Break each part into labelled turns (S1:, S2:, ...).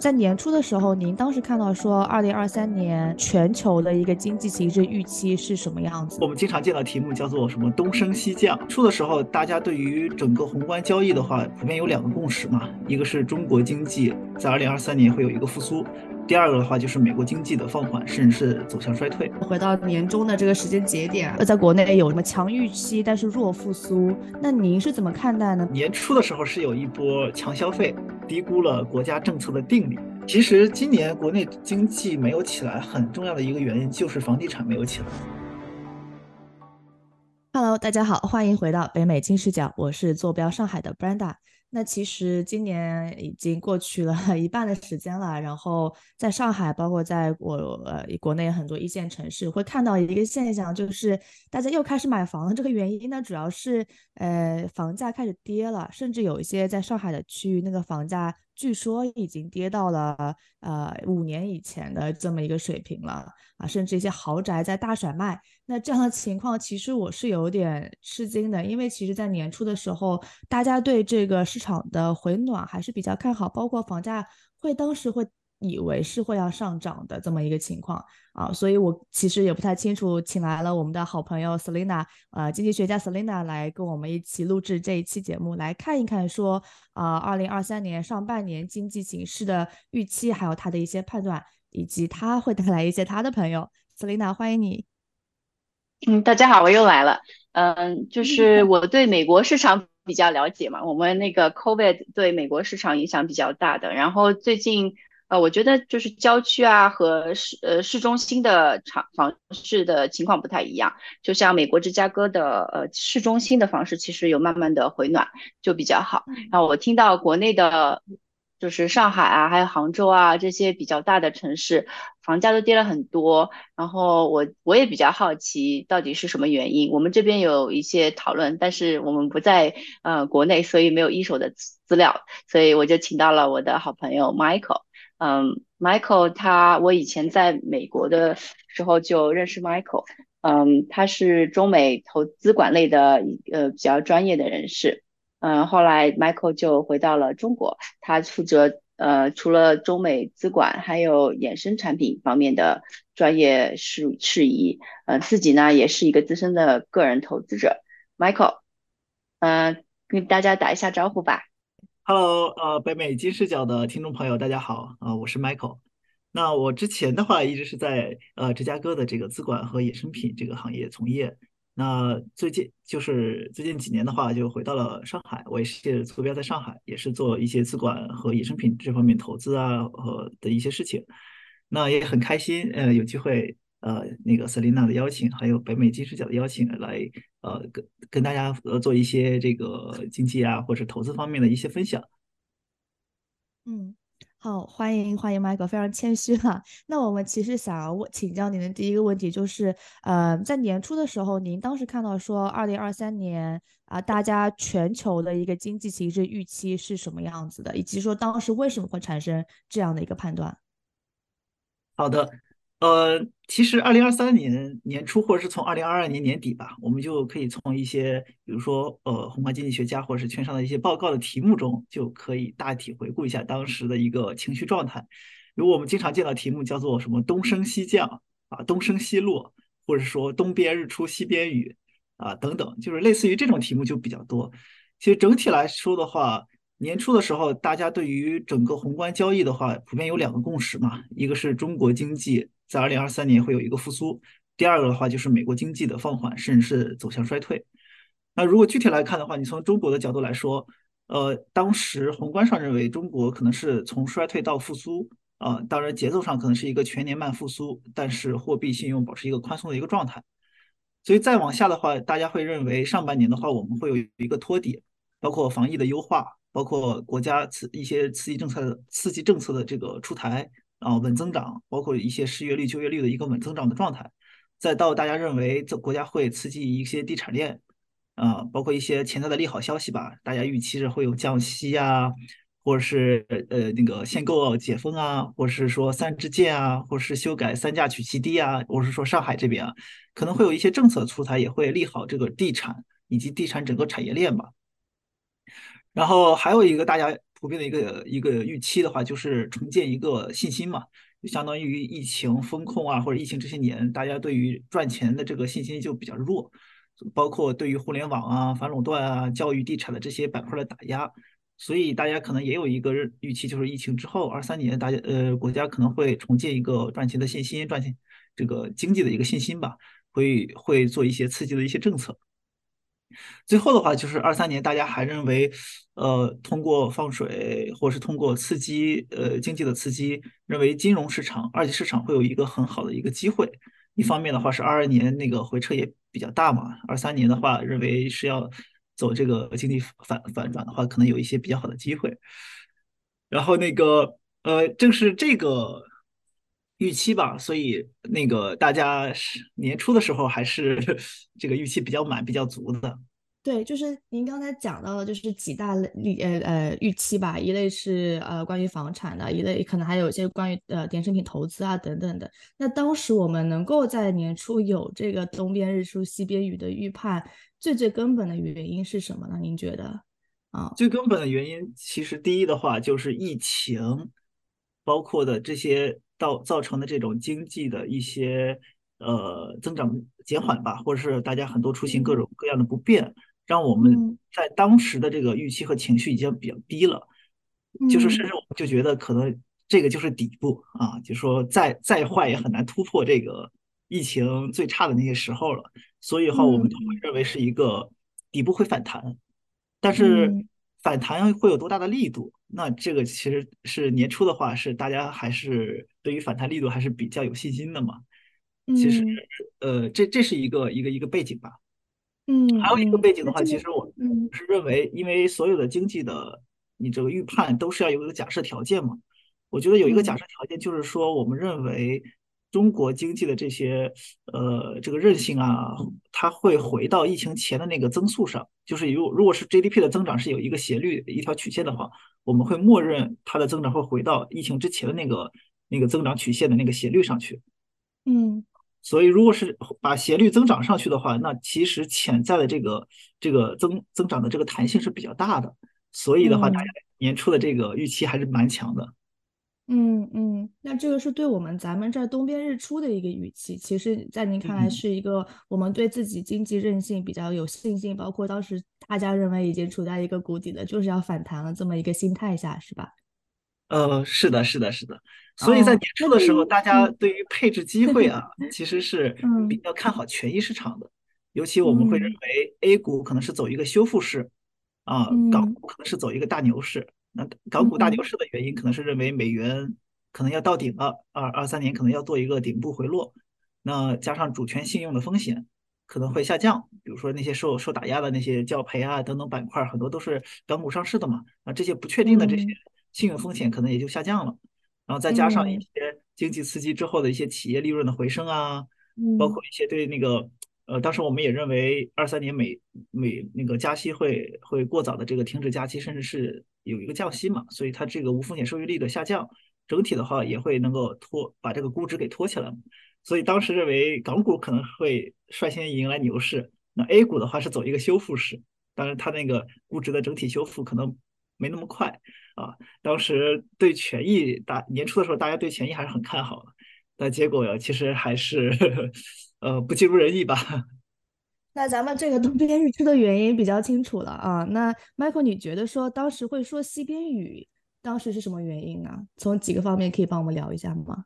S1: 在年初的时候，您当时看到说，二零二三年全球的一个经济形势预期是什么样子？
S2: 我们经常见到题目叫做什么“东升西降”。初的时候，大家对于整个宏观交易的话，普遍有两个共识嘛，一个是中国经济在二零二三年会有一个复苏。第二个的话就是美国经济的放缓，甚至是走向衰退。
S1: 回到年终的这个时间节点，在国内有什么强预期，但是弱复苏？那您是怎么看待呢？
S2: 年初的时候是有一波强消费，低估了国家政策的定力。其实今年国内经济没有起来，很重要的一个原因就是房地产没有起来。
S1: Hello，大家好，欢迎回到北美金视角，我是坐标上海的 Brenda。那其实今年已经过去了一半的时间了，然后在上海，包括在我呃国内很多一线城市，会看到一个现象，就是大家又开始买房了。这个原因呢，主要是呃房价开始跌了，甚至有一些在上海的区域，那个房价。据说已经跌到了呃五年以前的这么一个水平了啊，甚至一些豪宅在大甩卖。那这样的情况，其实我是有点吃惊的，因为其实在年初的时候，大家对这个市场的回暖还是比较看好，包括房价会当时会。以为是会要上涨的这么一个情况啊，所以我其实也不太清楚，请来了我们的好朋友 Selina，呃，经济学家 Selina 来跟我们一起录制这一期节目，来看一看说啊，二零二三年上半年经济形势的预期，还有他的一些判断，以及他会带来一些他的朋友。Selina，欢迎你。
S3: 嗯，大家好，我又来了。嗯，就是我对美国市场比较了解嘛，我们那个 COVID 对美国市场影响比较大的，然后最近。呃，我觉得就是郊区啊和市呃市中心的厂房市的情况不太一样，就像美国芝加哥的呃市中心的房市其实有慢慢的回暖，就比较好。然后我听到国内的，就是上海啊，还有杭州啊这些比较大的城市，房价都跌了很多。然后我我也比较好奇到底是什么原因。我们这边有一些讨论，但是我们不在呃国内，所以没有一手的资料，所以我就请到了我的好朋友 Michael。嗯，Michael，他我以前在美国的时候就认识 Michael，嗯，他是中美投资管类的一呃比较专业的人士，嗯，后来 Michael 就回到了中国，他负责呃除了中美资管，还有衍生产品方面的专业事事宜，呃，自己呢也是一个资深的个人投资者，Michael，嗯，跟大家打一下招呼吧。
S2: Hello，呃，北美金视角的听众朋友，大家好，啊，我是 Michael。那我之前的话一直是在呃芝加哥的这个资管和衍生品这个行业从业。那最近就是最近几年的话，就回到了上海，我也是坐标在上海，也是做一些资管和衍生品这方面投资啊和的一些事情。那也很开心，呃，有机会。呃，那个 Selina 的邀请，还有北美金视角的邀请，来呃跟跟大家呃做一些这个经济啊或者投资方面的一些分享。
S1: 嗯，好，欢迎欢迎 Michael，非常谦虚哈。那我们其实想要问请教您的第一个问题就是，呃，在年初的时候，您当时看到说二零二三年啊，大家全球的一个经济形势预期是什么样子的，以及说当时为什么会产生这样的一个判断？
S2: 好的。呃，其实二零二三年年初，或者是从二零二二年年底吧，我们就可以从一些，比如说呃，宏观经济学家或者是券商的一些报告的题目中，就可以大体回顾一下当时的一个情绪状态。如果我们经常见到题目叫做什么“东升西降”啊，“东升西落”，或者说“东边日出西边雨”啊等等，就是类似于这种题目就比较多。其实整体来说的话，年初的时候，大家对于整个宏观交易的话，普遍有两个共识嘛，一个是中国经济。在二零二三年会有一个复苏，第二个的话就是美国经济的放缓，甚至是走向衰退。那如果具体来看的话，你从中国的角度来说，呃，当时宏观上认为中国可能是从衰退到复苏，啊，当然节奏上可能是一个全年慢复苏，但是货币信用保持一个宽松的一个状态。所以再往下的话，大家会认为上半年的话我们会有一个托底，包括防疫的优化，包括国家刺一些刺激政策的刺激政策的这个出台。啊，稳增长，包括一些失业率、就业率的一个稳增长的状态，再到大家认为这国家会刺激一些地产链，啊，包括一些潜在的利好消息吧，大家预期着会有降息啊，或者是呃那个限购解封啊，或者是说三支箭啊，或者是修改三价取其低啊，或者是说上海这边啊，可能会有一些政策出台，也会利好这个地产以及地产整个产业链吧。然后还有一个大家普遍的一个一个预期的话，就是重建一个信心嘛，就相当于疫情风控啊，或者疫情这些年，大家对于赚钱的这个信心就比较弱，包括对于互联网啊、反垄断啊、教育、地产的这些板块的打压，所以大家可能也有一个预期，就是疫情之后二三年，大家呃国家可能会重建一个赚钱的信心，赚钱这个经济的一个信心吧，会会做一些刺激的一些政策。最后的话就是二三年，大家还认为，呃，通过放水或是通过刺激，呃，经济的刺激，认为金融市场、二级市场会有一个很好的一个机会。一方面的话是二二年那个回撤也比较大嘛，二三年的话认为是要走这个经济反反转的话，可能有一些比较好的机会。然后那个，呃，正是这个预期吧，所以那个大家是年初的时候还是 这个预期比较满、比较足的。
S1: 对，就是您刚才讲到的，就是几大类呃呃预期吧，一类是呃关于房产的，一类可能还有一些关于呃衍生品投资啊等等的。那当时我们能够在年初有这个东边日出西边雨的预判，最最根本的原因是什么呢？您觉得？啊，
S2: 最根本的原因其实第一的话就是疫情，包括的这些造造成的这种经济的一些呃增长减缓吧，或者是大家很多出行各种各样的不便。让我们在当时的这个预期和情绪已经比较低了，就是甚至我们就觉得可能这个就是底部啊，就说再再坏也很难突破这个疫情最差的那些时候了。所以的话，我们都会认为是一个底部会反弹，但是反弹会有多大的力度？那这个其实是年初的话，是大家还是对于反弹力度还是比较有信心的嘛？其实，呃，这这是一个一个一个背景吧。
S1: 嗯，
S2: 还有一个背景的话，其实我是认为，因为所有的经济的你这个预判都是要有一个假设条件嘛。我觉得有一个假设条件就是说，我们认为中国经济的这些呃这个韧性啊，它会回到疫情前的那个增速上。就是如如果是 GDP 的增长是有一个斜率一条曲线的话，我们会默认它的增长会回到疫情之前的那个那个增长曲线的那个斜率上去。
S1: 嗯。
S2: 所以，如果是把斜率增长上去的话，那其实潜在的这个这个增增长的这个弹性是比较大的。所以的话，大家年初的这个预期还是蛮强的。
S1: 嗯嗯，那这个是对我们咱们这儿东边日出的一个预期。其实，在您看来，是一个我们对自己经济韧性比较有信心，包括当时大家认为已经处在一个谷底的，就是要反弹了这么一个心态下，是吧？
S2: 呃，是的，是的，是的。所以在年初的时候，大家对于配置机会啊，其实是比较看好权益市场的。尤其我们会认为 A 股可能是走一个修复式，啊，港股可能是走一个大牛市。那港股大牛市的原因，可能是认为美元可能要到顶了，二二三年可能要做一个顶部回落。那加上主权信用的风险可能会下降，比如说那些受受打压的那些教培啊等等板块，很多都是港股上市的嘛。啊，这些不确定的这些。信用风险可能也就下降了，然后再加上一些经济刺激之后的一些企业利润的回升啊，包括一些对那个呃，当时我们也认为二三年美美那个加息会会过早的这个停止加息，甚至是有一个降息嘛，所以它这个无风险收益率的下降，整体的话也会能够拖把这个估值给拖起来，所以当时认为港股可能会率先迎来牛市，那 A 股的话是走一个修复式，当然它那个估值的整体修复可能没那么快。啊，当时对权益大年初的时候，大家对权益还是很看好的，但结果其实还是呃不尽如人意吧。
S1: 那咱们这个东边日出的原因比较清楚了啊。那 Michael，你觉得说当时会说西边雨，当时是什么原因呢？从几个方面可以帮我们聊一下吗？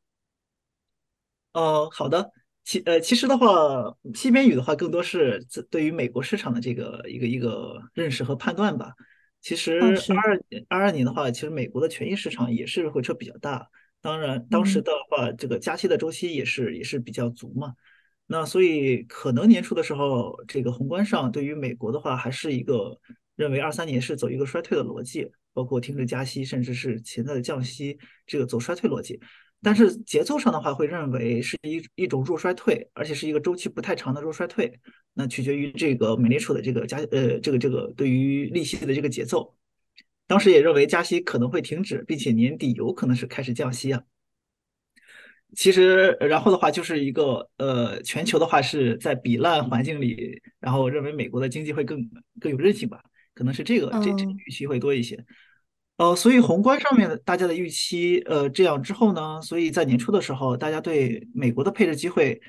S2: 哦，好的。其呃其实的话，西边雨的话更多是对于美国市场的这个一个一个认识和判断吧。其实二二年二二年的话，其实美国的权益市场也是回撤比较大。当然，当时的话，这个加息的周期也是也是比较足嘛。那所以可能年初的时候，这个宏观上对于美国的话，还是一个认为二三年是走一个衰退的逻辑，包括停止加息，甚至是潜在的降息，这个走衰退逻辑。但是节奏上的话，会认为是一一种弱衰退，而且是一个周期不太长的弱衰退。那取决于这个美联储的这个加呃这个这个对于利息的这个节奏。当时也认为加息可能会停止，并且年底有可能是开始降息啊。其实然后的话就是一个呃全球的话是在比烂环境里，然后认为美国的经济会更更有韧性吧，可能是这个这这预期会多一些。呃，所以宏观上面的大家的预期，呃，这样之后呢，所以在年初的时候，大家对美国的配置机会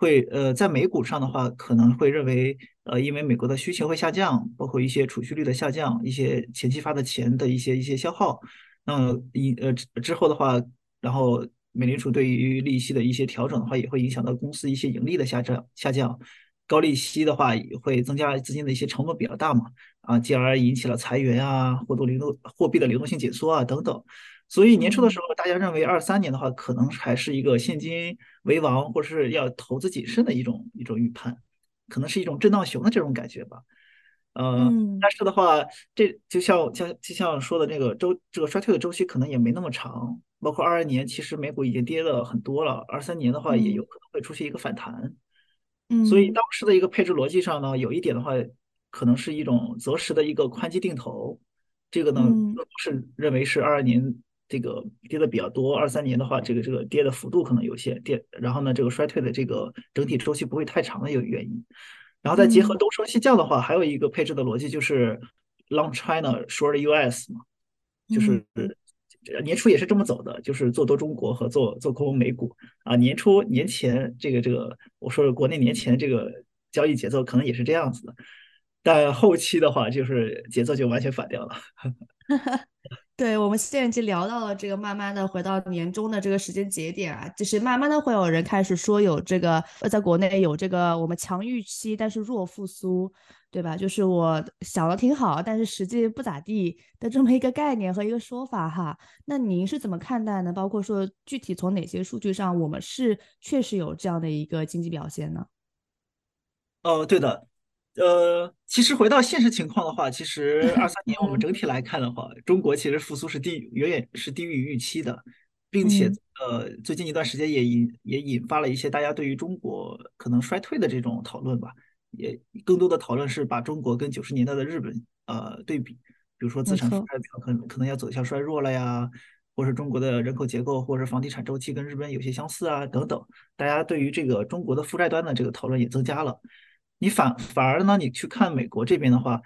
S2: 会，呃，在美股上的话，可能会认为，呃，因为美国的需求会下降，包括一些储蓄率的下降，一些前期发的钱的一些一些消耗，那一呃之后的话，然后美联储对于利息的一些调整的话，也会影响到公司一些盈利的下降下降。高利息的话也会增加资金的一些成本比较大嘛，啊，进而引起了裁员啊，货币流动货币的流动性紧缩啊等等。所以年初的时候，大家认为二三年的话，可能还是一个现金为王，或者是要投资谨慎的一种一种预判，可能是一种震荡熊的这种感觉吧。呃，但是的话，这就像像就像说的那个周这个衰退的周期可能也没那么长，包括二二年其实美股已经跌了很多了，二三年的话也有可能会出现一个反弹。嗯所以当时的一个配置逻辑上呢，有一点的话，可能是一种择时的一个宽基定投，这个呢是认为是二二年这个跌的比较多，二三年的话，这个这个跌的幅度可能有些跌，然后呢，这个衰退的这个整体周期不会太长的一个原因。然后再结合东升西降的话，还有一个配置的逻辑就是 long China short US 嘛，就是。年初也是这么走的，就是做多中国和做做空美股啊。年初年前这个这个，我说国内年前这个交易节奏可能也是这样子的，但后期的话就是节奏就完全反掉了。
S1: 对，我们现在已经聊到了这个，慢慢的回到年终的这个时间节点啊，就是慢慢的会有人开始说有这个，呃，在国内有这个我们强预期，但是弱复苏。对吧？就是我想的挺好，但是实际不咋地的这么一个概念和一个说法哈。那您是怎么看待呢？包括说具体从哪些数据上，我们是确实有这样的一个经济表现呢？
S2: 哦，对的，呃，其实回到现实情况的话，其实二三年我们整体来看的话，中国其实复苏是低远远是低于预期的，并且呃，最近一段时间也引也引发了一些大家对于中国可能衰退的这种讨论吧。也更多的讨论是把中国跟九十年代的日本呃对比，比如说资产负债表可能可能要走向衰弱了呀，或是中国的人口结构或者房地产周期跟日本有些相似啊等等，大家对于这个中国的负债端的这个讨论也增加了。你反反而呢，你去看美国这边的话，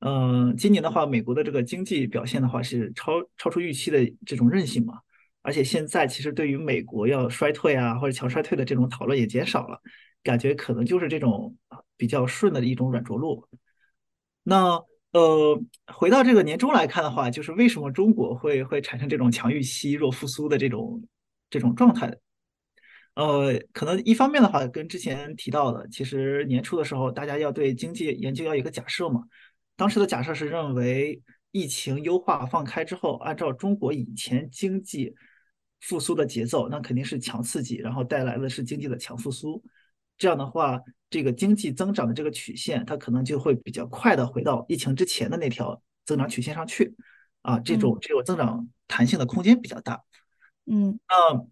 S2: 呃，今年的话，美国的这个经济表现的话是超超出预期的这种韧性嘛，而且现在其实对于美国要衰退啊或者强衰退的这种讨论也减少了。感觉可能就是这种比较顺的一种软着陆。那呃，回到这个年终来看的话，就是为什么中国会会产生这种强预期弱复苏的这种这种状态？呃，可能一方面的话，跟之前提到的，其实年初的时候，大家要对经济研究要有一个假设嘛。当时的假设是认为，疫情优化放开之后，按照中国以前经济复苏的节奏，那肯定是强刺激，然后带来的是经济的强复苏。这样的话，这个经济增长的这个曲线，它可能就会比较快的回到疫情之前的那条增长曲线上去，啊，这种这种增长弹性的空间比较大。
S1: 嗯，
S2: 那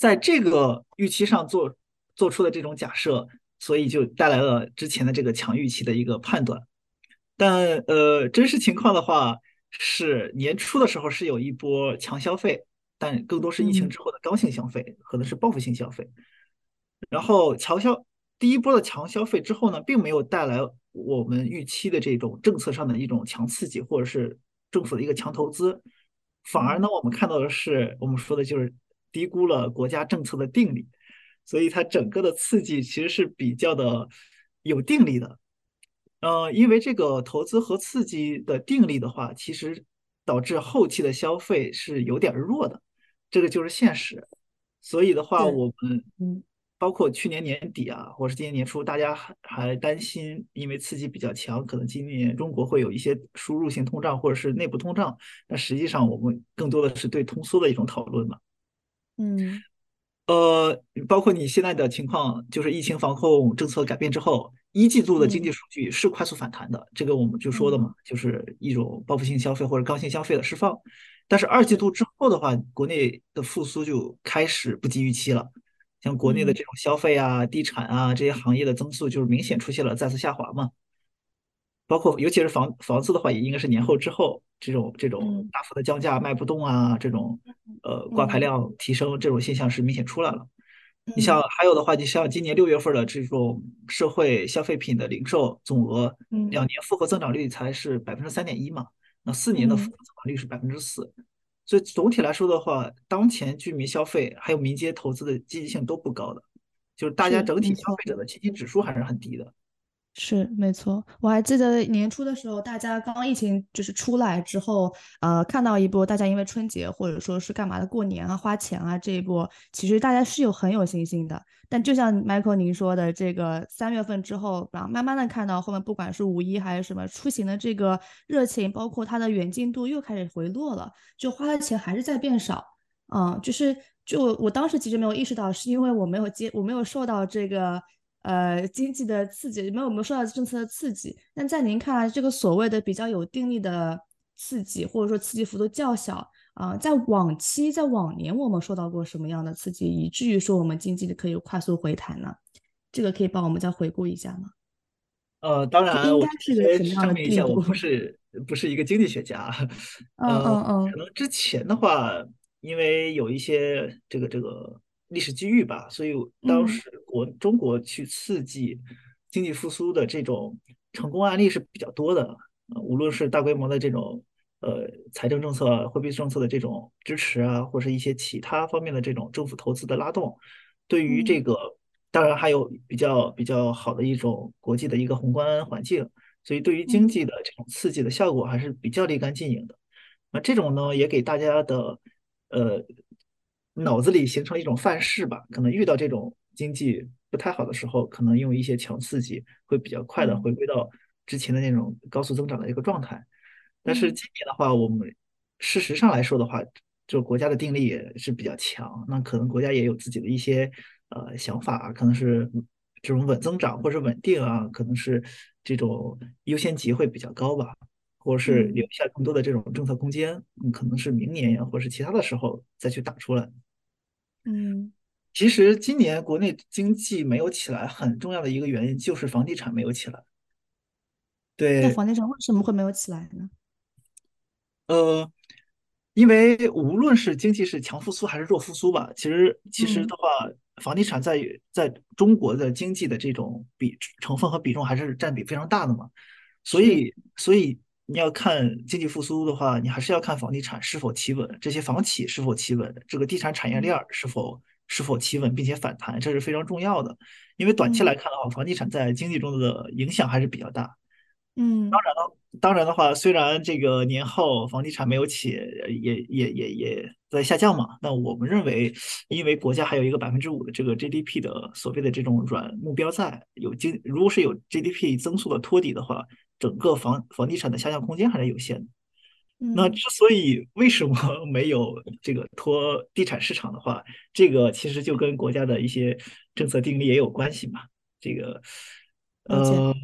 S2: 在这个预期上做做出的这种假设，所以就带来了之前的这个强预期的一个判断。但呃，真实情况的话，是年初的时候是有一波强消费，但更多是疫情之后的刚性消费，可能是报复性消费。然后强消第一波的强消费之后呢，并没有带来我们预期的这种政策上的一种强刺激，或者是政府的一个强投资，反而呢，我们看到的是我们说的就是低估了国家政策的定力，所以它整个的刺激其实是比较的有定力的。呃，因为这个投资和刺激的定力的话，其实导致后期的消费是有点弱的，这个就是现实。所以的话，我们嗯。包括去年年底啊，或者是今年年初，大家还还担心，因为刺激比较强，可能今年中国会有一些输入性通胀或者是内部通胀。那实际上，我们更多的是对通缩的一种讨论嘛。
S1: 嗯，
S2: 呃，包括你现在的情况，就是疫情防控政策改变之后，一季度的经济数据是快速反弹的，这个我们就说的嘛，就是一种报复性消费或者刚性消费的释放。但是二季度之后的话，国内的复苏就开始不及预期了。像国内的这种消费啊、地产啊这些行业的增速，就是明显出现了再次下滑嘛。包括尤其是房房子的话，也应该是年后之后这种这种大幅的降价卖不动啊，这种呃挂牌量提升这种现象是明显出来了。你像还有的话，你像今年六月份的这种社会消费品的零售总额，两年复合增长率才是百分之三点一嘛，那四年的复合增长率是百分之四。所以总体来说的话，当前居民消费还有民间投资的积极性都不高的，就是大家整体消费者的信心指数还是很低的。
S1: 是没错，我还记得年初的时候，大家刚疫情就是出来之后，呃，看到一波大家因为春节或者说是干嘛的过年啊、花钱啊这一波，其实大家是有很有信心的。但就像 Michael 您说的，这个三月份之后，然后慢慢的看到后面，不管是五一还是什么出行的这个热情，包括它的远近度又开始回落了，就花的钱还是在变少。嗯，就是就我当时其实没有意识到，是因为我没有接，我没有受到这个。呃，经济的刺激没有我们受到政策的刺激，那在您看来，这个所谓的比较有定力的刺激，或者说刺激幅度较小啊，在往期在往年我们受到过什么样的刺激，以至于说我们经济可以快速回弹呢？这个可以帮我们再回顾一下吗？
S2: 呃，当然，
S1: 应该是个什么样的
S2: 地步？我不 是不是一个经济学家，
S1: 嗯嗯嗯，
S2: 可能之前的话，因为有一些这个这个。历史机遇吧，所以当时国中国去刺激经济复苏的这种成功案例是比较多的。呃，无论是大规模的这种呃财政政策、货币政策的这种支持啊，或是一些其他方面的这种政府投资的拉动，对于这个当然还有比较比较好的一种国际的一个宏观环境，所以对于经济的这种刺激的效果还是比较立竿见影的。那这种呢，也给大家的呃。脑子里形成一种范式吧，可能遇到这种经济不太好的时候，可能用一些强刺激，会比较快的回归到之前的那种高速增长的一个状态。但是今年的话，我们事实上来说的话，就国家的定力也是比较强，那可能国家也有自己的一些呃想法，可能是这种稳增长或者稳定啊，可能是这种优先级会比较高吧。或者是留下更多的这种政策空间，嗯，可能是明年呀，或者是其他的时候再去打出来。
S1: 嗯，
S2: 其实今年国内经济没有起来，很重要的一个原因就是房地产没有起来。对，
S1: 那房地产为什么会没有起来呢？
S2: 呃，因为无论是经济是强复苏还是弱复苏吧，其实其实的话，房地产在在中国的经济的这种比成分和比重还是占比非常大的嘛，所以所以。你要看经济复苏的话，你还是要看房地产是否企稳，这些房企是否企稳，这个地产产业链是否是否企稳并且反弹，这是非常重要的。因为短期来看的话，房地产在经济中的影响还是比较大。
S1: 嗯，
S2: 当然了，当然的话，虽然这个年后房地产没有起，也也也也在下降嘛。那我们认为，因为国家还有一个百分之五的这个 GDP 的所谓的这种软目标在，有经如果是有 GDP 增速的托底的话。整个房房地产的下降空间还是有限的。那之所以为什么 没有这个拖地产市场的话，这个其实就跟国家的一些政策定力也有关系嘛。这个呃，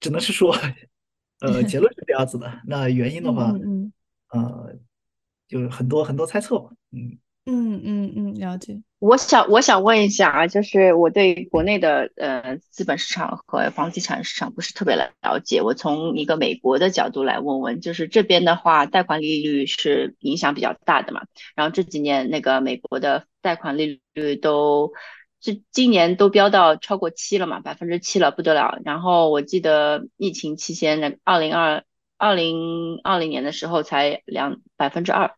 S2: 只能是说，呃，结论是这样子的。那原因的话，呃，就是很多很多猜测吧。
S1: 嗯嗯嗯嗯，了解。
S3: 我想，我想问一下啊，就是我对国内的呃资本市场和房地产市场不是特别了了解。我从一个美国的角度来问问，就是这边的话，贷款利率是影响比较大的嘛？然后这几年那个美国的贷款利率都，这今年都飙到超过七了嘛，百分之七了，不得了。然后我记得疫情期间那二零二二零二零年的时候才两百分之二，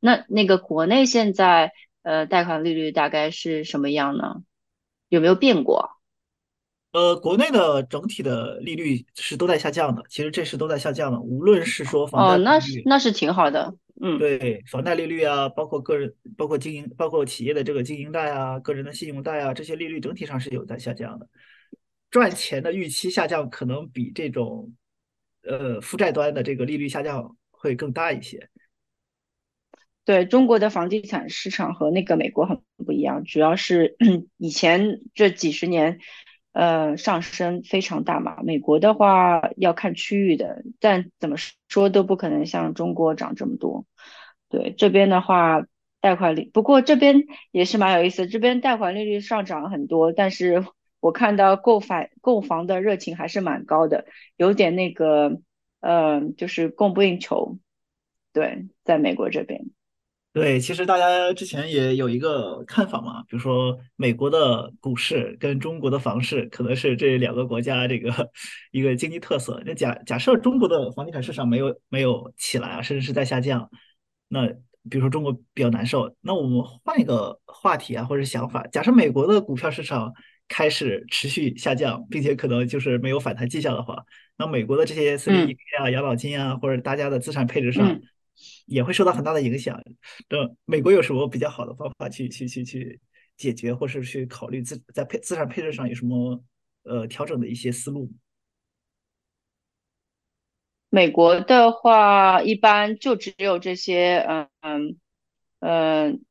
S3: 那那个国内现在。呃，贷款利率大概是什么样呢？有没有变过？
S2: 呃，国内的整体的利率是都在下降的，其实这是都在下降的。无论是说房贷
S3: 哦，那是那是挺好的，嗯，
S2: 对，房贷利率啊，包括个人、包括经营、包括企业的这个经营贷啊，个人的信用贷啊，这些利率整体上是有在下降的。赚钱的预期下降，可能比这种呃负债端的这个利率下降会更大一些。
S3: 对中国的房地产市场和那个美国很不一样，主要是 以前这几十年，呃，上升非常大嘛。美国的话要看区域的，但怎么说都不可能像中国涨这么多。对这边的话，贷款率不过这边也是蛮有意思，这边贷款利率上涨很多，但是我看到购房购房的热情还是蛮高的，有点那个，嗯，就是供不应求。对，在美国这边。
S2: 对，其实大家之前也有一个看法嘛，比如说美国的股市跟中国的房市可能是这两个国家这个一个经济特色。那假假设中国的房地产市场没有没有起来啊，甚至是在下降，那比如说中国比较难受。那我们换一个话题啊，或者想法，假设美国的股票市场开始持续下降，并且可能就是没有反弹迹象的话，那美国的这些 CDE 啊、养老金啊，或者大家的资产配置上。也会受到很大的影响。这美国有什么比较好的方法去去去去解决，或是去考虑资在配资产配置上有什么呃调整的一些思路？
S3: 美国的话，一般就只有这些，嗯嗯嗯，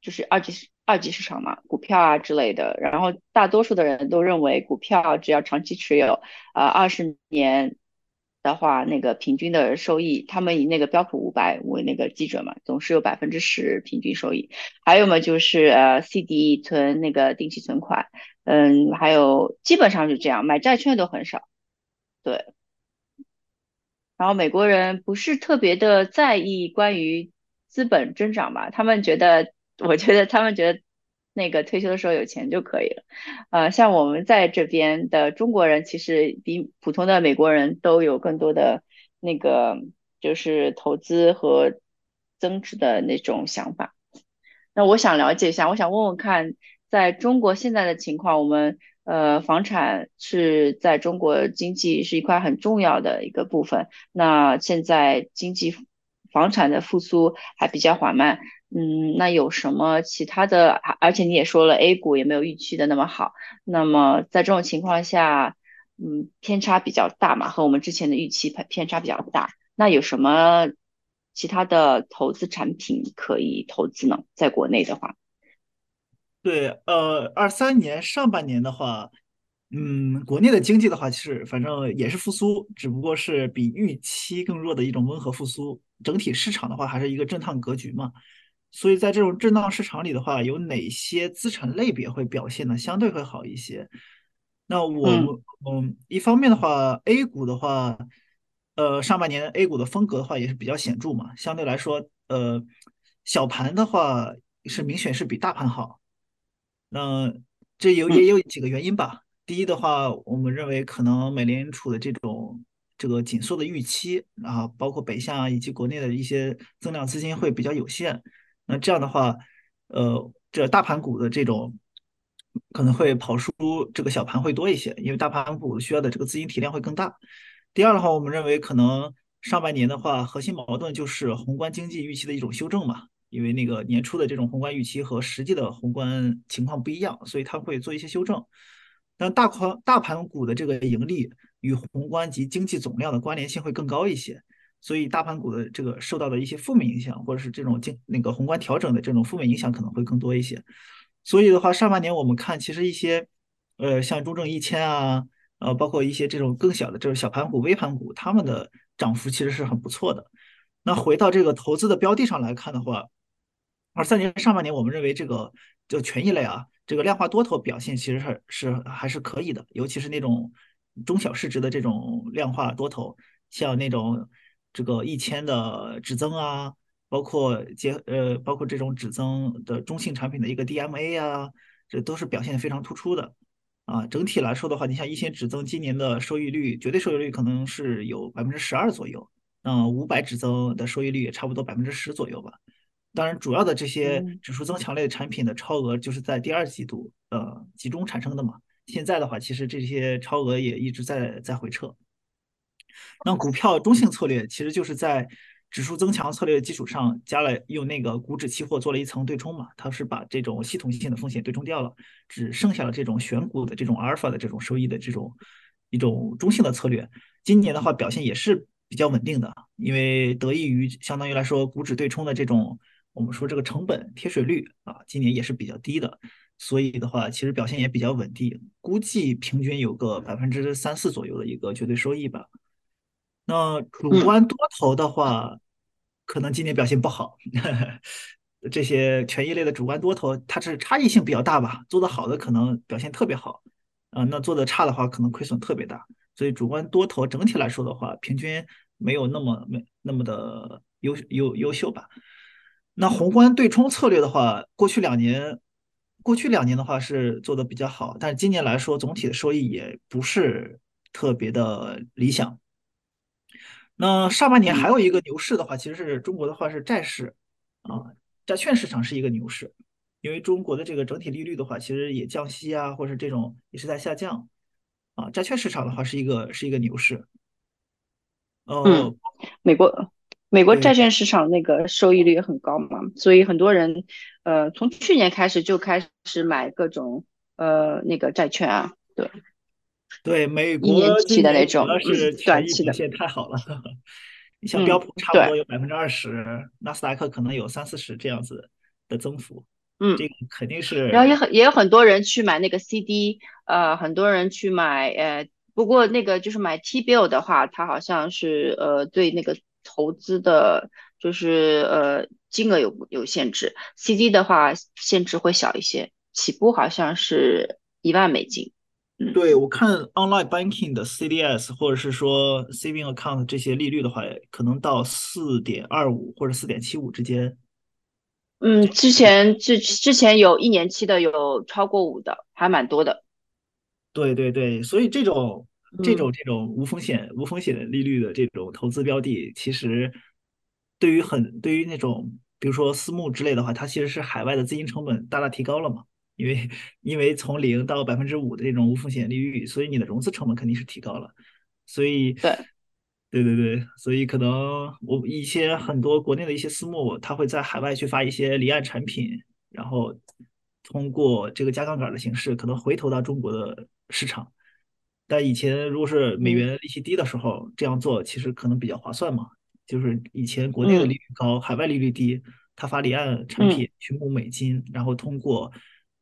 S3: 就是二级二级市场嘛，股票啊之类的。然后大多数的人都认为，股票只要长期持有，呃，二十年。的话，那个平均的收益，他们以那个标普五百为那个基准嘛，总是有百分之十平均收益。还有嘛，就是呃，CD 存那个定期存款，嗯，还有基本上是这样，买债券都很少。对。然后美国人不是特别的在意关于资本增长吧？他们觉得，我觉得他们觉得。那个退休的时候有钱就可以了，呃，像我们在这边的中国人，其实比普通的美国人都有更多的那个就是投资和增值的那种想法。那我想了解一下，我想问问看，在中国现在的情况，我们呃房产是在中国经济是一块很重要的一个部分。那现在经济房产的复苏还比较缓慢。嗯，那有什么其他的？而且你也说了，A 股也没有预期的那么好。那么在这种情况下，嗯，偏差比较大嘛，和我们之前的预期偏偏差比较大。那有什么其他的投资产品可以投资呢？在国内的话，
S2: 对，呃，二三年上半年的话，嗯，国内的经济的话，其实反正也是复苏，只不过是比预期更弱的一种温和复苏。整体市场的话，还是一个震荡格局嘛。所以在这种震荡市场里的话，有哪些资产类别会表现的相对会好一些？那我们嗯，一方面的话，A 股的话，呃，上半年 A 股的风格的话也是比较显著嘛。相对来说，呃，小盘的话是明显是比大盘好。那这有也有几个原因吧。第一的话，我们认为可能美联储的这种这个紧缩的预期，然后包括北向以及国内的一些增量资金会比较有限。那这样的话，呃，这大盘股的这种可能会跑输这个小盘会多一些，因为大盘股需要的这个资金体量会更大。第二的话，我们认为可能上半年的话，核心矛盾就是宏观经济预期的一种修正嘛，因为那个年初的这种宏观预期和实际的宏观情况不一样，所以它会做一些修正。但大宽大盘股的这个盈利与宏观及经济总量的关联性会更高一些。所以大盘股的这个受到的一些负面影响，或者是这种经那个宏观调整的这种负面影响可能会更多一些。所以的话，上半年我们看，其实一些呃像中证一千啊，呃包括一些这种更小的这种小盘股、微盘股，它们的涨幅其实是很不错的。那回到这个投资的标的上来看的话，二三年上半年我们认为这个就权益类啊，这个量化多头表现其实是是还是可以的，尤其是那种中小市值的这种量化多头，像那种。这个一千的指增啊，包括结呃，包括这种指增的中性产品的一个 DMA 啊，这都是表现非常突出的啊。整体来说的话，你像一千指增今年的收益率，绝对收益率可能是有百分之十二左右，那，五百指增的收益率也差不多百分之十左右吧。当然，主要的这些指数增强类的产品的超额就是在第二季度呃集中产生的嘛。现在的话，其实这些超额也一直在在回撤。那股票中性策略其实就是在指数增强策略的基础上加了用那个股指期货做了一层对冲嘛，它是把这种系统性的风险对冲掉了，只剩下了这种选股的这种阿尔法的这种收益的这种一种中性的策略。今年的话表现也是比较稳定的，因为得益于相当于来说股指对冲的这种我们说这个成本贴水率啊，今年也是比较低的，所以的话其实表现也比较稳定，估计平均有个百分之三四左右的一个绝对收益吧。那主观多头的话，可能今年表现不好。这些权益类的主观多头，它是差异性比较大吧？做的好的可能表现特别好，啊，那做的差的话，可能亏损特别大。所以主观多头整体来说的话，平均没有那么没那么的优优优秀吧。那宏观对冲策略的话，过去两年，过去两年的话是做的比较好，但是今年来说，总体的收益也不是特别的理想。那上半年还有一个牛市的话，其实是中国的话是债市啊，债券市场是一个牛市，因为中国的这个整体利率的话，其实也降息啊，或者是这种也是在下降啊，债券市场的话是一个是一个牛市。
S3: 嗯，美国。美国债券市场那个收益率也很高嘛，所以很多人，呃，从去年开始就开始买各种呃那个债券啊，对，
S2: 对，美国
S3: 一年期的那种，
S2: 是
S3: 短期的，
S2: 表现太好了。你 像标普差不多有百分之二十，纳斯达克可能有三四十这样子的增幅，
S3: 嗯，
S2: 这个肯定是。
S3: 然后也很也有很多人去买那个 CD，呃，很多人去买，呃，不过那个就是买 T bill 的话，它好像是呃对那个。投资的，就是呃金额有有限制，CD 的话限制会小一些，起步好像是一万美金。
S2: 嗯，对我看 online banking 的 CDS 或者是说 saving account 这些利率的话，可能到四点二五或者四点七五之间。
S3: 嗯，之前之之前有一年期的有超过五的，还蛮多的。
S2: 对对对，所以这种。这种这种无风险无风险利率的这种投资标的，其实对于很对于那种比如说私募之类的话，它其实是海外的资金成本大大提高了嘛。因为因为从零到百分之五的这种无风险利率，所以你的融资成本肯定是提高了。所以
S3: 对
S2: 对对对，所以可能我一些很多国内的一些私募，他会在海外去发一些离岸产品，然后通过这个加杠杆的形式，可能回投到中国的市场。但以前如果是美元利息低的时候，这样做其实可能比较划算嘛。就是以前国内的利率高，海外利率低，他发离岸产品去募美金，然后通过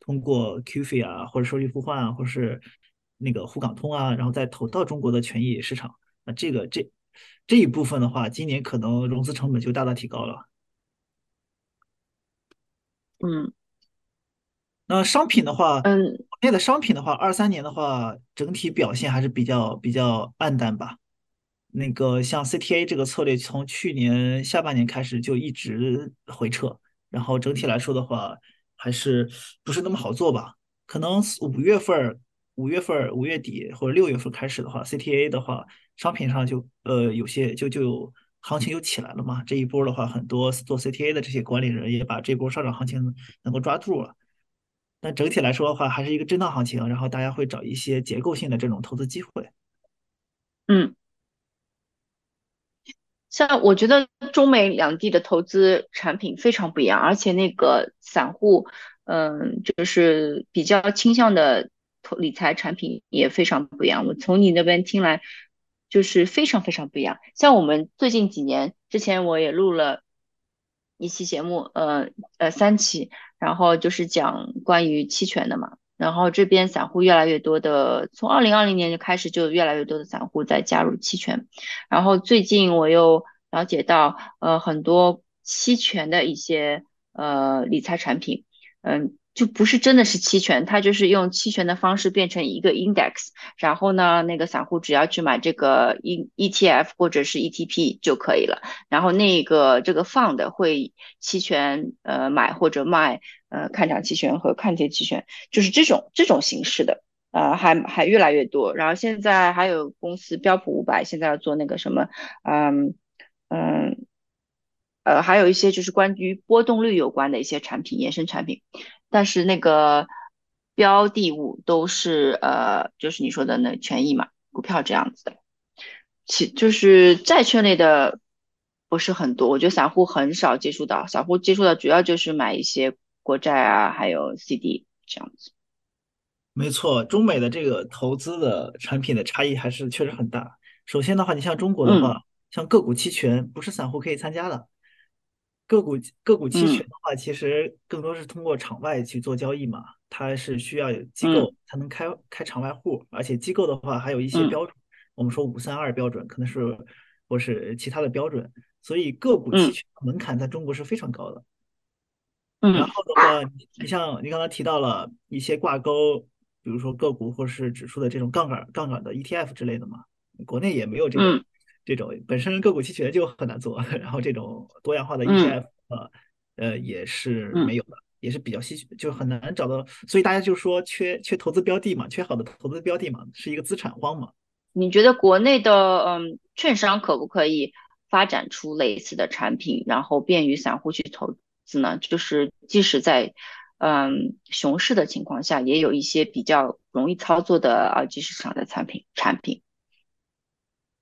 S2: 通过 qfi 啊，或者收益互换啊，或者是那个沪港通啊，然后再投到中国的权益市场。那这个这这一部分的话，今年可能融资成本就大大提高了。
S3: 嗯。
S2: 那商品的话，
S3: 嗯，
S2: 国内的商品的话，二三年的话，整体表现还是比较比较暗淡吧。那个像 CTA 这个策略，从去年下半年开始就一直回撤，然后整体来说的话，还是不是那么好做吧？可能五月份、五月份、五月底或者六月份开始的话，CTA 的话，商品上就呃有些就就行情又起来了嘛。这一波的话，很多做 CTA 的这些管理人也把这波上涨行情能够抓住了。但整体来说的话，还是一个震荡行情，然后大家会找一些结构性的这种投资机会。
S3: 嗯，像我觉得中美两地的投资产品非常不一样，而且那个散户，嗯，就是比较倾向的投理财产品也非常不一样。我从你那边听来，就是非常非常不一样。像我们最近几年之前，我也录了一期节目，呃呃三期。然后就是讲关于期权的嘛，然后这边散户越来越多的，从二零二零年就开始就越来越多的散户在加入期权，然后最近我又了解到，呃，很多期权的一些呃理财产品，嗯。就不是真的是期权，它就是用期权的方式变成一个 index，然后呢，那个散户只要去买这个 E ETF 或者是 ETP 就可以了，然后那个这个 fund 会期权呃买或者卖呃看涨期权和看跌期权，就是这种这种形式的，呃还还越来越多，然后现在还有公司标普五百现在要做那个什么，嗯嗯。呃，还有一些就是关于波动率有关的一些产品，衍生产品，但是那个标的物都是呃，就是你说的那权益嘛，股票这样子的，其就是债券类的不是很多，我觉得散户很少接触到，散户接触到主要就是买一些国债啊，还有 CD 这样子。
S2: 没错，中美的这个投资的产品的差异还是确实很大。首先的话，你像中国的话，像个股期权不是散户可以参加的。个股个股期权的话，其实更多是通过场外去做交易嘛，它是需要有机构才能开开场外户，而且机构的话还有一些标准，我们说五三二标准，可能是或是其他的标准，所以个股期权门槛在中国是非常高的。然后的话，你像你刚才提到了一些挂钩，比如说个股或是指数的这种杠杆杠杆的 ETF 之类的嘛，国内也没有这种。这种本身个股期权就很难做，然后这种多样化的 ETF 呃呃，也是没有的，也是比较稀缺，就很难找到。所以大家就说缺缺投资标的嘛，缺好的投资标的嘛，是一个资产荒嘛。
S3: 你觉得国内的嗯券商可不可以发展出类似的产品，然后便于散户去投资呢？就是即使在嗯熊市的情况下，也有一些比较容易操作的二级市场的产品产品。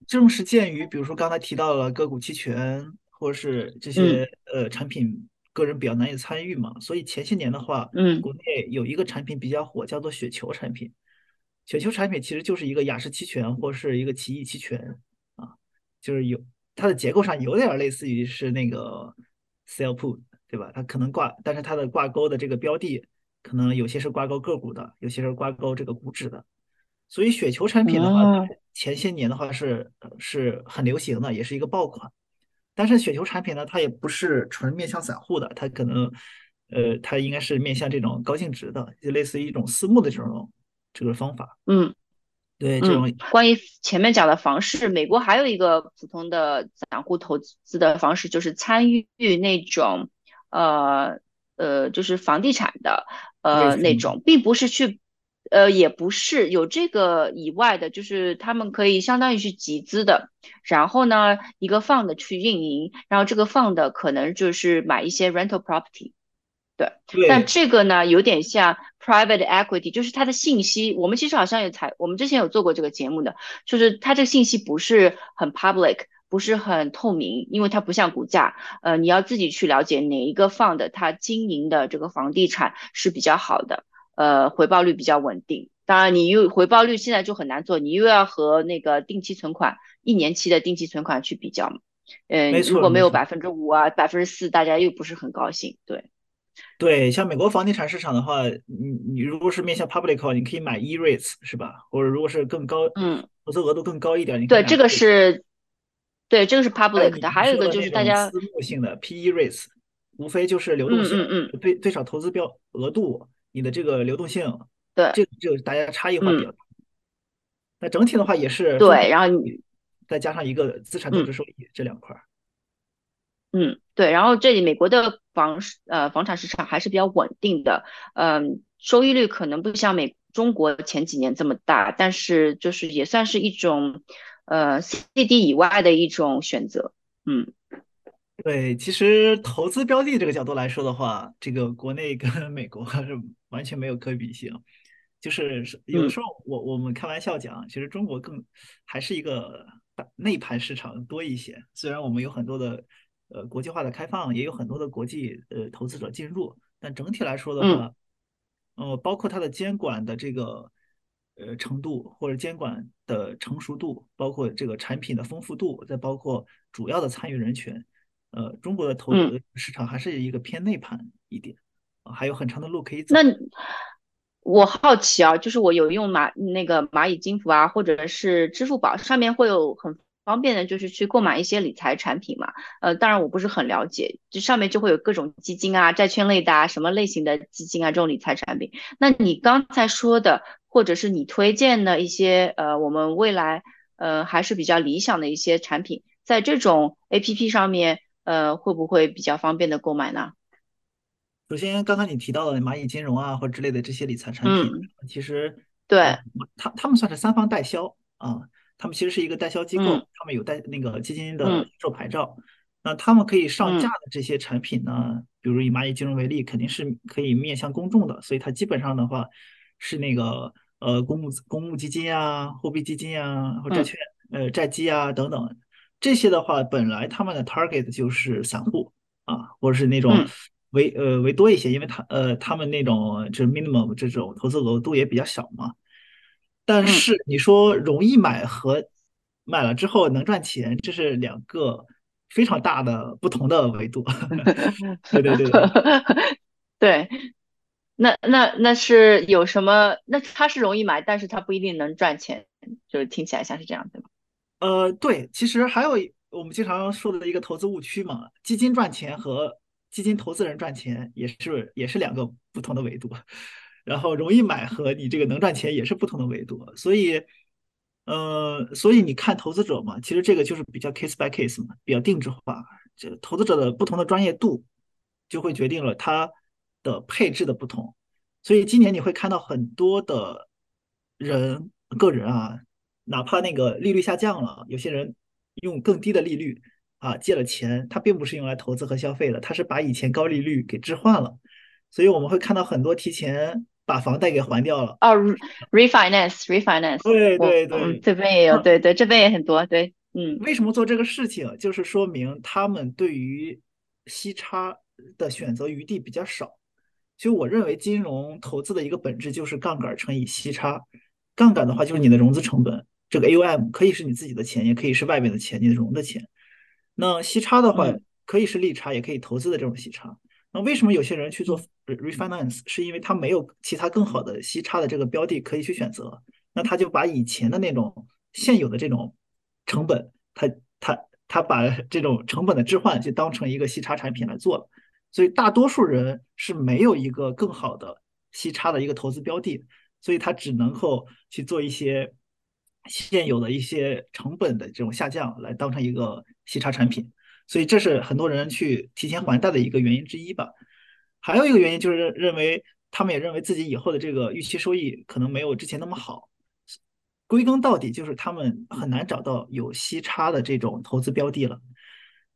S2: 正是鉴于，比如说刚才提到了个股期权，或者是这些呃产品，个人比较难以参与嘛。所以前些年的话，
S3: 嗯，
S2: 国内有一个产品比较火，叫做雪球产品。雪球产品其实就是一个雅士期权或是一个奇异期权啊，就是有它的结构上有点类似于是那个 sell put，对吧？它可能挂，但是它的挂钩的这个标的可能有些是挂钩个股的，有些是挂钩这个股指的。所以雪球产品的话，前些年的话是是很流行的，也是一个爆款。但是雪球产品呢，它也不是纯面向散户的，它可能呃，它应该是面向这种高净值的，就类似于一种私募的这种。这个方法，
S3: 嗯，
S2: 对，这种
S3: 关于前面讲的房市，美国还有一个普通的散户投资的方式，就是参与那种，呃呃，就是房地产的，呃那种，并不是去，呃，也不是有这个以外的，就是他们可以相当于是集资的，然后呢，一个 fund 去运营，然后这个 fund 可能就是买一些 rental property。对，但这个呢有点像 private equity，就是它的信息，我们其实好像也才，我们之前有做过这个节目的，就是它这个信息不是很 public，不是很透明，因为它不像股价，呃，你要自己去了解哪一个 fund 它经营的这个房地产是比较好的，呃，回报率比较稳定。当然，你又回报率现在就很难做，你又要和那个定期存款一年期的定期存款去比较嘛，嗯，如果没有百分之五啊，百分之四，大家又不是很高兴，对。
S2: 对，像美国房地产市场的话，你你如果是面向 public 你可以买 E rates 是吧？或者如果是更高，
S3: 嗯，
S2: 投资额度更高一点，你
S3: 对这个是，对这个是 public
S2: 的，
S3: 还有一个就是大家
S2: 私募性的 PE-REITs，无非就是流动性，
S3: 嗯嗯，
S2: 最最少投资标额度，你的这个流动性，
S3: 对，
S2: 这个就大家差异化比较大。那整体的话也是
S3: 对，然后你
S2: 再加上一个资产投资收益这两块。
S3: 嗯，对，然后这里美国的房呃房产市场还是比较稳定的，嗯，收益率可能不像美中国前几年这么大，但是就是也算是一种呃 CD 以外的一种选择，嗯，
S2: 对，其实投资标的这个角度来说的话，这个国内跟美国是完全没有可比性，就是有的时候我我们开玩笑讲，其实中国更还是一个内盘市场多一些，虽然我们有很多的。呃，国际化的开放也有很多的国际呃投资者进入，但整体来说的话，呃，包括它的监管的这个呃程度或者监管的成熟度，包括这个产品的丰富度，再包括主要的参与人群，呃，中国的投资市场还是一个偏内盘一点，还有很长的路可以走。
S3: 那我好奇啊，就是我有用蚂那个蚂蚁金服啊，或者是支付宝上面会有很。方便的就是去购买一些理财产品嘛，呃，当然我不是很了解，这上面就会有各种基金啊、债券类的啊、什么类型的基金啊这种理财产品。那你刚才说的，或者是你推荐的一些，呃，我们未来呃还是比较理想的一些产品，在这种 A P P 上面，呃，会不会比较方便的购买呢？
S2: 首先，刚刚你提到的蚂蚁金融啊或之类的这些理财产品，其实
S3: 对，
S2: 他他们算是三方代销啊。他们其实是一个代销机构，他们有代那个基金的售牌照。那他们可以上架的这些产品呢，比如以蚂蚁金融为例，肯定是可以面向公众的，所以它基本上的话是那个呃公募公募基金啊、货币基金啊、或债券呃债基啊等等这些的话，本来他们的 target 就是散户啊，或者是那种为呃为多一些，因为他呃他们那种就是 minimum 这种投资额度也比较小嘛。但是你说容易买和买了之后能赚钱，这是两个非常大的不同的维度。对对对
S3: 对，那那那是有什么？那它是容易买，但是它不一定能赚钱，就是听起来像是这样，对吗？
S2: 呃，对，其实还有我们经常说的一个投资误区嘛，基金赚钱和基金投资人赚钱也是也是两个不同的维度。然后容易买和你这个能赚钱也是不同的维度，所以，呃，所以你看投资者嘛，其实这个就是比较 case by case 嘛，比较定制化。这投资者的不同的专业度，就会决定了它的配置的不同。所以今年你会看到很多的人个人啊，哪怕那个利率下降了，有些人用更低的利率啊借了钱，他并不是用来投资和消费的，他是把以前高利率给置换了。所以我们会看到很多提前把房贷给还掉了。
S3: 哦，refinance，refinance。
S2: 对对对，
S3: 这边也有，对对，这边也很多，对，嗯。
S2: 为什么做这个事情？就是说明他们对于息差的选择余地比较少。就我认为，金融投资的一个本质就是杠杆乘以息差。杠杆的话，就是你的融资成本，这个 AUM 可以是你自己的钱，也可以是外面的钱，你的融的钱。那息差的话，可以是利差，也可以投资的这种息差。那为什么有些人去做 refinance？是因为他没有其他更好的息差的这个标的可以去选择，那他就把以前的那种现有的这种成本，他他他把这种成本的置换就当成一个息差产品来做了。所以大多数人是没有一个更好的息差的一个投资标的，所以他只能够去做一些现有的一些成本的这种下降来当成一个息差产品。所以这是很多人去提前还贷的一个原因之一吧。还有一个原因就是认认为他们也认为自己以后的这个预期收益可能没有之前那么好。归根到底就是他们很难找到有息差的这种投资标的了。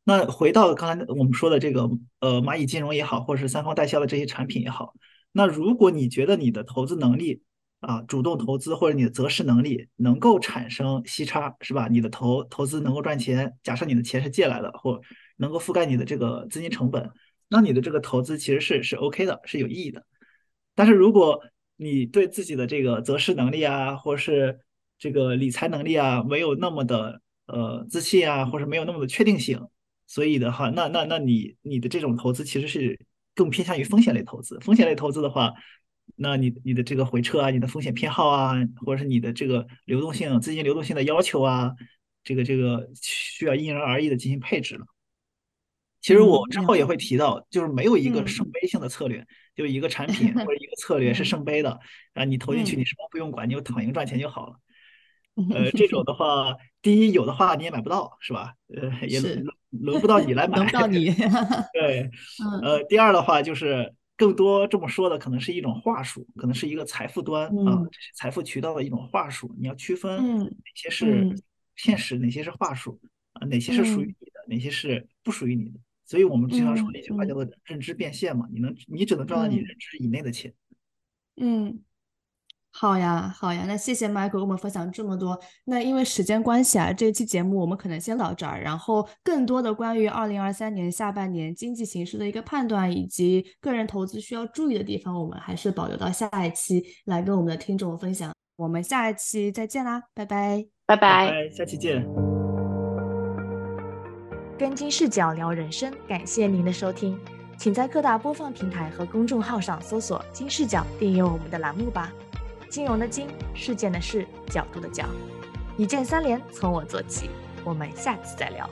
S2: 那回到刚才我们说的这个，呃，蚂蚁金融也好，或者是三方代销的这些产品也好，那如果你觉得你的投资能力啊，主动投资或者你的择时能力能够产生息差，是吧？你的投投资能够赚钱，假设你的钱是借来的，或能够覆盖你的这个资金成本，那你的这个投资其实是是 OK 的，是有意义的。但是如果你对自己的这个择时能力啊，或是这个理财能力啊，没有那么的呃自信啊，或者没有那么的确定性。所以的话，那那那你你的这种投资其实是更偏向于风险类投资。风险类投资的话，那你你的这个回撤啊，你的风险偏好啊，或者是你的这个流动性资金流动性的要求啊，这个这个需要因人而异的进行配置了。其实我之后也会提到，就是没有一个圣杯性的策略，就一个产品或 者一个策略是圣杯的啊，你投进去你什么不用管，你就躺赢赚钱就好了。呃，这种的话，第一有的话你也买不到，是吧？呃，也轮轮不到你来买。
S1: 轮不到你。
S2: 对。呃，第二的话就是更多这么说的，可能是一种话术，可能是一个财富端啊，这些财富渠道的一种话术。你要区分哪些是现实，哪些是话术啊，哪些是属于你的，哪些是不属于你的。所以我们经常说那句话叫做认知变现嘛，你能你只能赚到你认知以内的钱。
S1: 嗯。好呀，好呀，那谢谢 Michael 给我们分享这么多。那因为时间关系啊，这一期节目我们可能先到这儿。然后更多的关于二零二三年下半年经济形势的一个判断，以及个人投资需要注意的地方，我们还是保留到下一期来跟我们的听众分享。我们下一期再见啦，拜拜，
S3: 拜
S2: 拜，下期见。
S1: 跟金视角聊人生，感谢您的收听，请在各大播放平台和公众号上搜索“金视角”，订阅我们的栏目吧。金融的金，事件的事，角度的角，一键三连，从我做起。我们下期再聊。